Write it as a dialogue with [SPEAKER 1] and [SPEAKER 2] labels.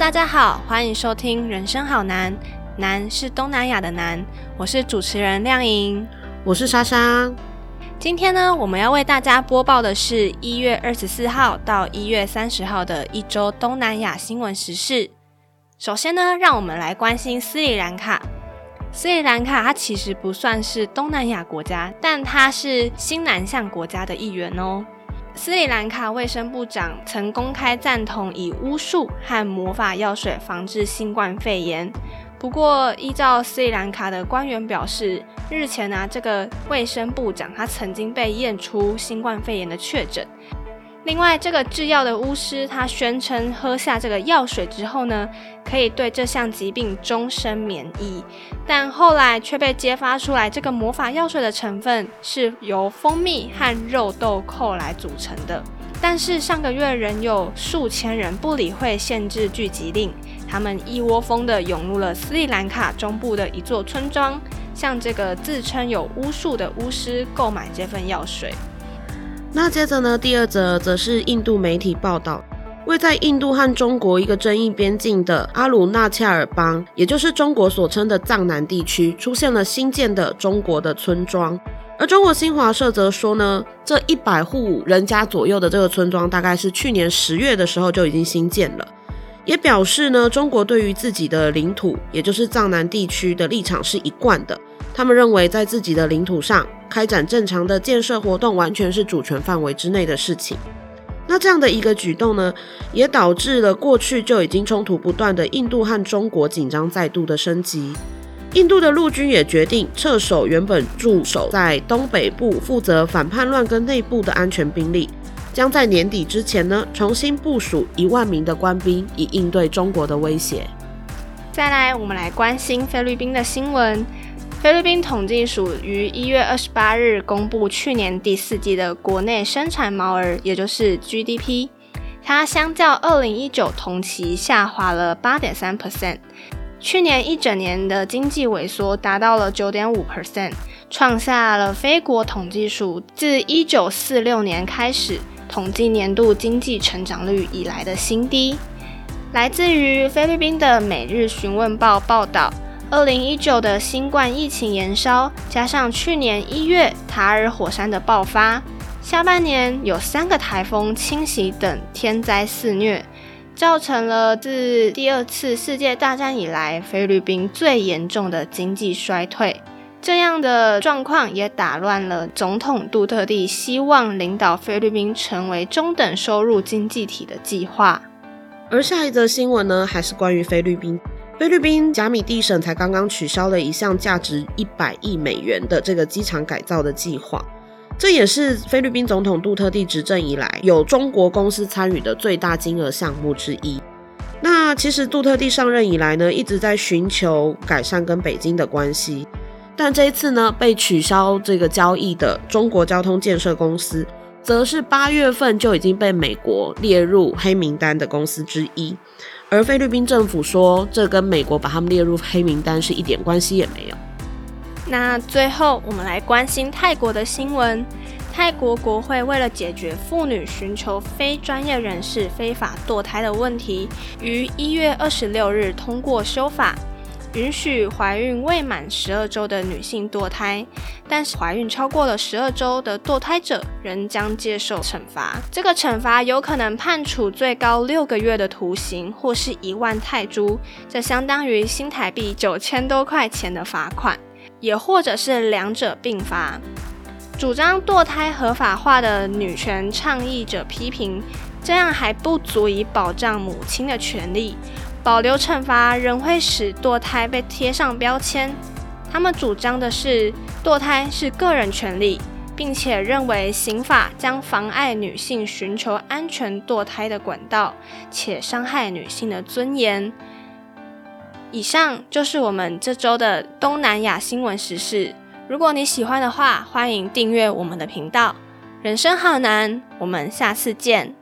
[SPEAKER 1] 大家好，欢迎收听《人生好难》，难是东南亚的难。我是主持人亮莹，
[SPEAKER 2] 我是莎莎。
[SPEAKER 1] 今天呢，我们要为大家播报的是一月二十四号到一月三十号的一周东南亚新闻时事。首先呢，让我们来关心斯里兰卡。斯里兰卡它其实不算是东南亚国家，但它是新南向国家的一员哦。斯里兰卡卫生部长曾公开赞同以巫术和魔法药水防治新冠肺炎。不过，依照斯里兰卡的官员表示，日前呢，这个卫生部长他曾经被验出新冠肺炎的确诊。另外，这个制药的巫师他宣称，喝下这个药水之后呢，可以对这项疾病终身免疫。但后来却被揭发出来，这个魔法药水的成分是由蜂蜜和肉豆蔻来组成的。但是上个月仍有数千人不理会限制聚集令，他们一窝蜂的涌入了斯里兰卡中部的一座村庄，向这个自称有巫术的巫师购买这份药水。
[SPEAKER 2] 那接着呢？第二则则是印度媒体报道，位在印度和中国一个争议边境的阿鲁纳恰尔邦，也就是中国所称的藏南地区，出现了新建的中国的村庄。而中国新华社则说呢，这一百户人家左右的这个村庄，大概是去年十月的时候就已经新建了，也表示呢，中国对于自己的领土，也就是藏南地区的立场是一贯的。他们认为，在自己的领土上开展正常的建设活动，完全是主权范围之内的事情。那这样的一个举动呢，也导致了过去就已经冲突不断的印度和中国紧张再度的升级。印度的陆军也决定撤守原本驻守在东北部负责反叛乱跟内部的安全兵力，将在年底之前呢重新部署一万名的官兵，以应对中国的威胁。
[SPEAKER 1] 再来，我们来关心菲律宾的新闻。菲律宾统计署于一月二十八日公布去年第四季的国内生产毛额，也就是 GDP，它相较二零一九同期下滑了八点三 percent。去年一整年的经济萎缩达到了九点五 percent，创下了非国统计署自一九四六年开始统计年度经济成长率以来的新低。来自于菲律宾的《每日询问报》报道。二零一九的新冠疫情延烧，加上去年一月塔尔火山的爆发，下半年有三个台风侵袭等天灾肆虐，造成了自第二次世界大战以来菲律宾最严重的经济衰退。这样的状况也打乱了总统杜特地希望领导菲律宾成为中等收入经济体的计划。
[SPEAKER 2] 而下一则新闻呢，还是关于菲律宾。菲律宾贾米蒂省才刚刚取消了一项价值一百亿美元的这个机场改造的计划，这也是菲律宾总统杜特地执政以来有中国公司参与的最大金额项目之一。那其实杜特地上任以来呢，一直在寻求改善跟北京的关系，但这一次呢，被取消这个交易的中国交通建设公司，则是八月份就已经被美国列入黑名单的公司之一。而菲律宾政府说，这跟美国把他们列入黑名单是一点关系也没有。
[SPEAKER 1] 那最后，我们来关心泰国的新闻。泰国国会为了解决妇女寻求非专业人士非法堕胎的问题，于一月二十六日通过修法。允许怀孕未满十二周的女性堕胎，但是怀孕超过了十二周的堕胎者仍将接受惩罚。这个惩罚有可能判处最高六个月的徒刑，或是一万泰铢，这相当于新台币九千多块钱的罚款，也或者是两者并罚。主张堕胎合法化的女权倡议者批评，这样还不足以保障母亲的权利。保留惩罚仍会使堕胎被贴上标签。他们主张的是堕胎是个人权利，并且认为刑法将妨碍女性寻求安全堕胎的管道，且伤害女性的尊严。以上就是我们这周的东南亚新闻时事。如果你喜欢的话，欢迎订阅我们的频道。人生好难，我们下次见。